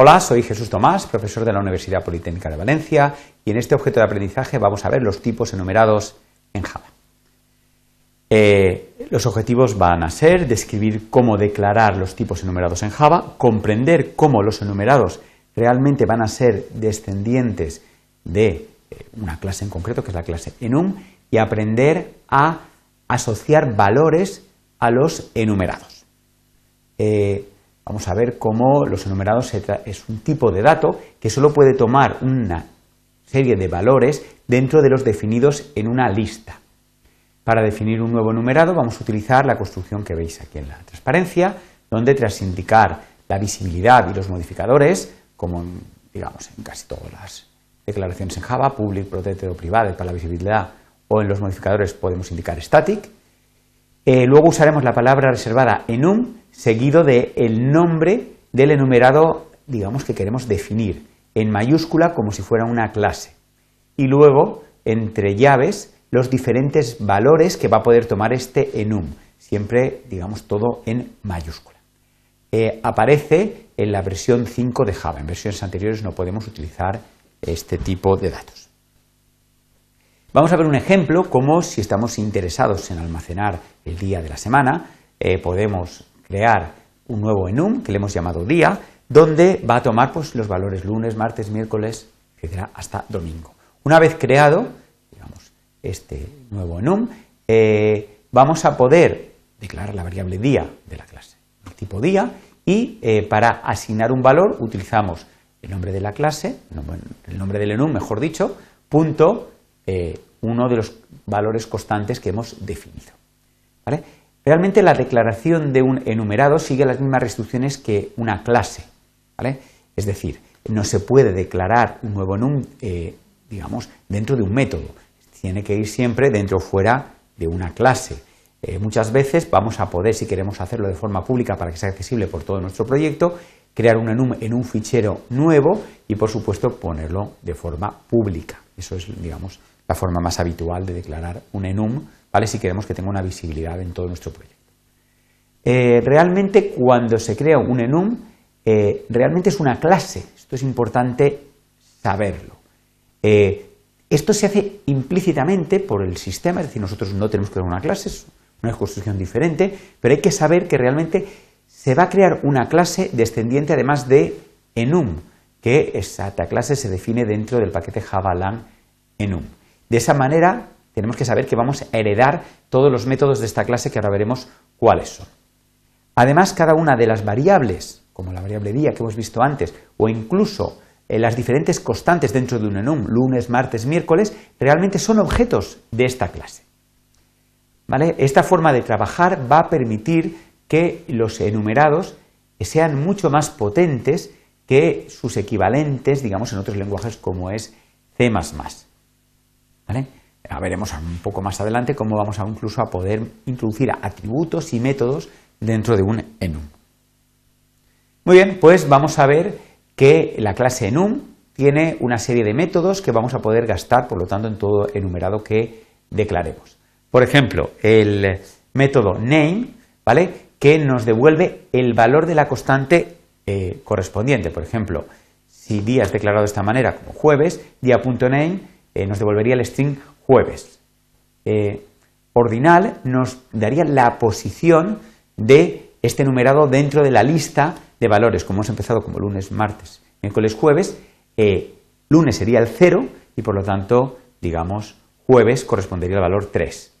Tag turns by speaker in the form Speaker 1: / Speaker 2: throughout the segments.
Speaker 1: Hola, soy Jesús Tomás, profesor de la Universidad Politécnica de Valencia, y en este objeto de aprendizaje vamos a ver los tipos enumerados en Java. Eh, los objetivos van a ser describir cómo declarar los tipos enumerados en Java, comprender cómo los enumerados realmente van a ser descendientes de eh, una clase en concreto, que es la clase enum, y aprender a asociar valores a los enumerados. Eh, vamos a ver cómo los enumerados es un tipo de dato que solo puede tomar una serie de valores dentro de los definidos en una lista. Para definir un nuevo enumerado vamos a utilizar la construcción que veis aquí en la transparencia, donde tras indicar la visibilidad y los modificadores, como digamos en casi todas las declaraciones en Java, public, protected o private para la visibilidad, o en los modificadores podemos indicar static. Eh, luego usaremos la palabra reservada enum seguido del el nombre del enumerado, digamos, que queremos definir, en mayúscula como si fuera una clase. Y luego, entre llaves, los diferentes valores que va a poder tomar este enum, siempre, digamos, todo en mayúscula. Eh, aparece en la versión 5 de Java. En versiones anteriores no podemos utilizar este tipo de datos. Vamos a ver un ejemplo como si estamos interesados en almacenar el día de la semana, eh, podemos crear un nuevo enum que le hemos llamado día, donde va a tomar pues, los valores lunes, martes, miércoles, etcétera, hasta domingo. Una vez creado, digamos, este nuevo enum, eh, vamos a poder declarar la variable día de la clase, el tipo día, y eh, para asignar un valor utilizamos el nombre de la clase, el nombre del enum, mejor dicho, punto eh, uno de los valores constantes que hemos definido. Realmente la declaración de un enumerado sigue las mismas restricciones que una clase. Es decir, no se puede declarar un nuevo enum, eh, digamos, dentro de un método. Tiene que ir siempre dentro o fuera de una clase. Eh, muchas veces vamos a poder, si queremos hacerlo de forma pública para que sea accesible por todo nuestro proyecto, crear un enum en un fichero nuevo y, por supuesto, ponerlo de forma pública. Eso es, digamos, la forma más habitual de declarar un enum, ¿vale? Si queremos que tenga una visibilidad en todo nuestro proyecto. Eh, realmente, cuando se crea un enum, eh, realmente es una clase. Esto es importante saberlo. Eh, esto se hace implícitamente por el sistema, es decir, nosotros no tenemos que crear una clase, es una construcción diferente, pero hay que saber que realmente se va a crear una clase descendiente además de enum, que esta clase se define dentro del paquete javalan enum. De esa manera tenemos que saber que vamos a heredar todos los métodos de esta clase que ahora veremos cuáles son. Además, cada una de las variables, como la variable día que hemos visto antes, o incluso eh, las diferentes constantes dentro de un enum, lunes, martes, miércoles, realmente son objetos de esta clase. Esta forma de trabajar va a permitir que los enumerados sean mucho más potentes que sus equivalentes, digamos, en otros lenguajes como es C++. ¿Vale? veremos un poco más adelante cómo vamos a incluso a poder introducir atributos y métodos dentro de un enum. Muy bien, pues vamos a ver que la clase enum tiene una serie de métodos que vamos a poder gastar, por lo tanto, en todo enumerado que declaremos. Por ejemplo, el método name, ¿vale? que nos devuelve el valor de la constante eh, correspondiente. Por ejemplo, si día es declarado de esta manera como jueves, día.name eh, nos devolvería el string jueves. Eh, ordinal nos daría la posición de este numerado dentro de la lista de valores, como hemos empezado como lunes, martes, miércoles, jueves. lunes sería el 0 y por lo tanto, digamos, jueves correspondería al valor 3.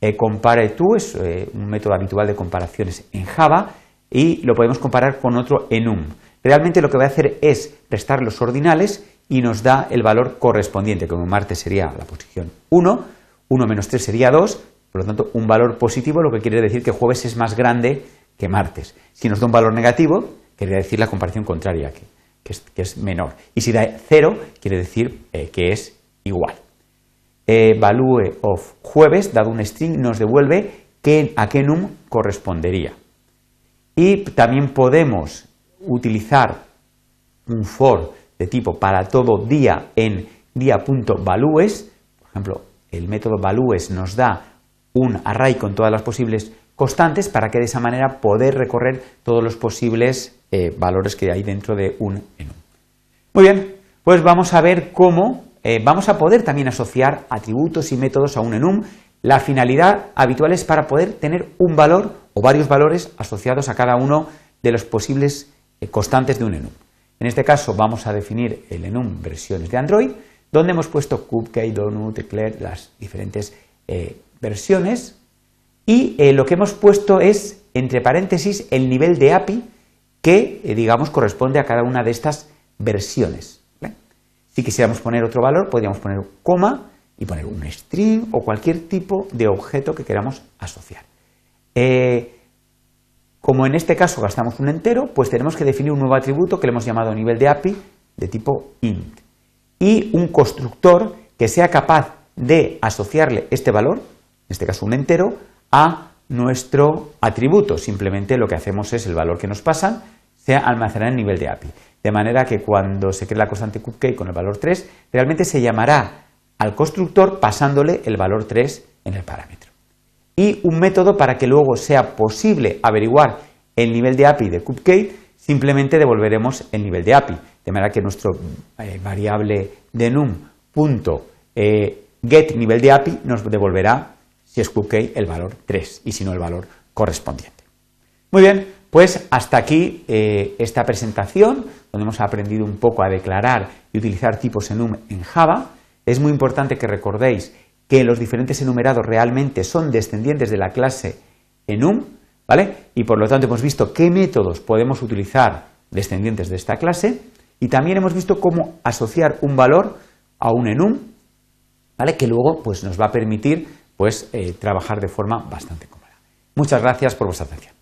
Speaker 1: Eh, compare to es eh, un método habitual de comparaciones en Java y lo podemos comparar con otro enum. Realmente lo que va a hacer es restar los ordinales y nos da el valor correspondiente, como martes sería la posición 1, 1 menos 3 sería 2, por lo tanto un valor positivo lo que quiere decir que jueves es más grande que martes. Si nos da un valor negativo, quiere decir la comparación contraria, que, es, menor. Y si da 0, quiere decir eh, que es igual value of jueves, dado un string, nos devuelve a qué num correspondería. Y también podemos utilizar un for de tipo para todo día en día.values. Por ejemplo, el método values nos da un array con todas las posibles constantes para que de esa manera poder recorrer todos los posibles eh, valores que hay dentro de un enum. Muy bien, pues vamos a ver cómo eh, vamos a poder también asociar atributos y métodos a un enum. La finalidad habitual es para poder tener un valor o varios valores asociados a cada uno de los posibles eh, constantes de un enum. En este caso vamos a definir el enum versiones de Android, donde hemos puesto Cupcake, Donut, Eclair, las diferentes versiones y eh, lo que hemos puesto es, entre paréntesis, el nivel de API que, eh, digamos, corresponde a cada una de estas versiones. Si quisiéramos poner otro valor, podríamos poner coma y poner un string o cualquier tipo de objeto que queramos asociar. Eh, como en este caso gastamos un entero, pues tenemos que definir un nuevo atributo que le hemos llamado nivel de API de tipo int y un constructor que sea capaz de asociarle este valor, en este caso un entero, a nuestro atributo. Simplemente lo que hacemos es el valor que nos pasan se almacenará en nivel de API. De manera que cuando se cree la constante cupcake con el valor 3, realmente se llamará al constructor pasándole el valor 3 en el parámetro. Y un método para que luego sea posible averiguar el nivel de API de cupcake, simplemente devolveremos el nivel de API. De manera que nuestro eh, variable de num punto, eh, get nivel de API nos devolverá si es cupcake, el valor 3 y si no el valor correspondiente. Muy bien, pues hasta aquí eh, esta presentación donde hemos aprendido un poco a declarar y utilizar tipos enum en Java. Es muy importante que recordéis que los diferentes enumerados realmente son descendientes de la clase enum, Y por lo tanto hemos visto qué métodos podemos utilizar descendientes de esta clase y también hemos visto cómo asociar un valor a un enum, ¿vale? Que luego pues, nos va a permitir pues, eh, trabajar de forma bastante cómoda. Muchas gracias por vuestra atención.